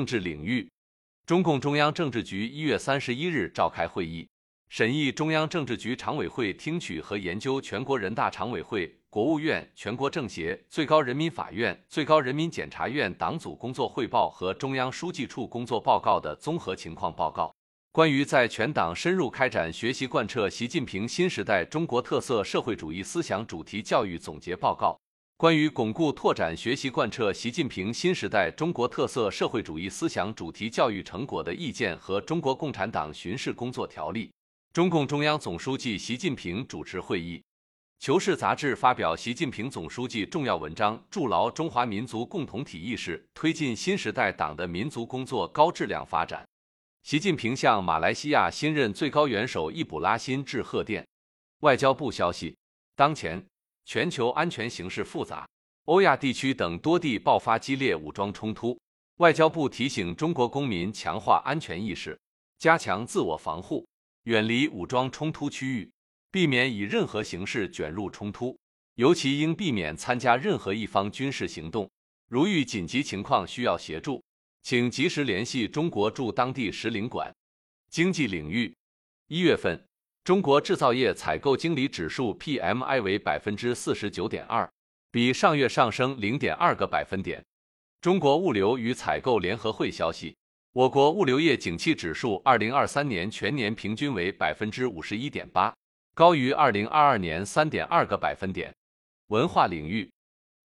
政治领域，中共中央政治局一月三十一日召开会议，审议中央政治局常委会听取和研究全国人大常委会、国务院、全国政协、最高人民法院、最高人民检察院党组工作汇报和中央书记处工作报告的综合情况报告。关于在全党深入开展学习贯彻习近平新时代中国特色社会主义思想主题教育总结报告，关于巩固拓展学习贯彻习近平新时代中国特色社会主义思想主题教育成果的意见和中国共产党巡视工作条例，中共中央总书记习近平主持会议。《求是》杂志发表习近平总书记重要文章，筑牢中华民族共同体意识，推进新时代党的民族工作高质量发展。习近平向马来西亚新任最高元首易卜拉欣致贺电。外交部消息，当前全球安全形势复杂，欧亚地区等多地爆发激烈武装冲突。外交部提醒中国公民强化安全意识，加强自我防护，远离武装冲突区域，避免以任何形式卷入冲突，尤其应避免参加任何一方军事行动。如遇紧急情况需要协助。请及时联系中国驻当地使领馆。经济领域，一月份中国制造业采购经理指数 PMI 为百分之四十九点二，比上月上升零点二个百分点。中国物流与采购联合会消息，我国物流业景气指数二零二三年全年平均为百分之五十一点八，高于二零二二年三点二个百分点。文化领域。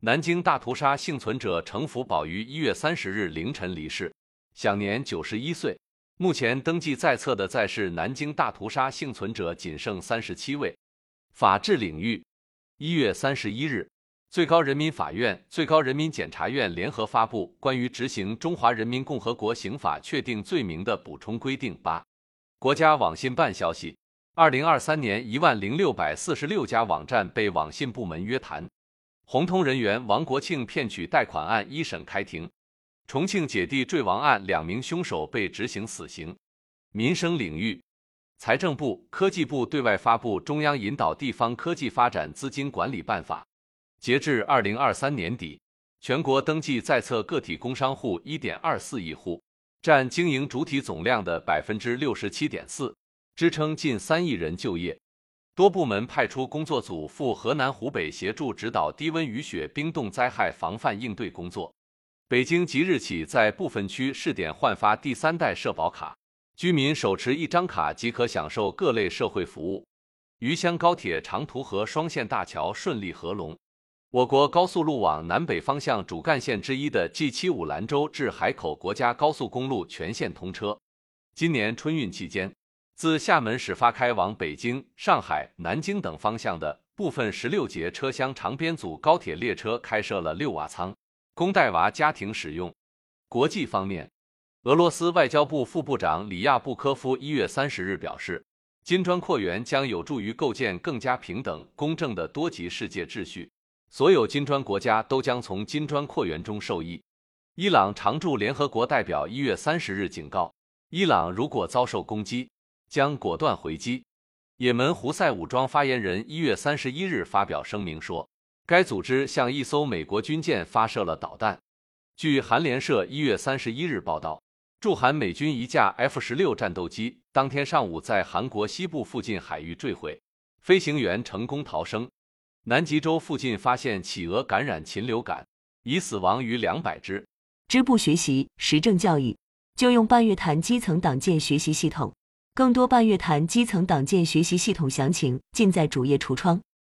南京大屠杀幸存者程福宝于一月三十日凌晨离世，享年九十一岁。目前登记在册的在世南京大屠杀幸存者仅剩三十七位。法治领域，一月三十一日，最高人民法院、最高人民检察院联合发布关于执行《中华人民共和国刑法》确定罪名的补充规定八。国家网信办消息，二零二三年一万零六百四十六家网站被网信部门约谈。红通人员王国庆骗取贷款案一审开庭，重庆姐弟坠亡案两名凶手被执行死刑。民生领域，财政部、科技部对外发布《中央引导地方科技发展资金管理办法》，截至二零二三年底，全国登记在册个体工商户一点二四亿户，占经营主体总量的百分之六十七点四，支撑近三亿人就业。多部门派出工作组赴河南、湖北协助指导低温雨雪冰冻灾害防范应对工作。北京即日起在部分区试点换发第三代社保卡，居民手持一张卡即可享受各类社会服务。渝湘高铁长途河双线大桥顺利合龙。我国高速路网南北方向主干线之一的 G 七五兰州至海口国家高速公路全线通车。今年春运期间。自厦门始发开往北京、上海、南京等方向的部分十六节车厢长编组高铁列车开设了六瓦舱，供带娃家庭使用。国际方面，俄罗斯外交部副部长里亚布科夫一月三十日表示，金砖扩员将有助于构建更加平等、公正的多极世界秩序，所有金砖国家都将从金砖扩员中受益。伊朗常驻联合国代表一月三十日警告，伊朗如果遭受攻击，将果断回击。也门胡塞武装发言人一月三十一日发表声明说，该组织向一艘美国军舰发射了导弹。据韩联社一月三十一日报道，驻韩美军一架 F 十六战斗机当天上午在韩国西部附近海域坠毁，飞行员成功逃生。南极洲附近发现企鹅感染禽流感，已死亡逾两百只。支部学习时政教育，就用半月谈基层党建学习系统。更多半月谈基层党建学习系统详情，尽在主页橱窗。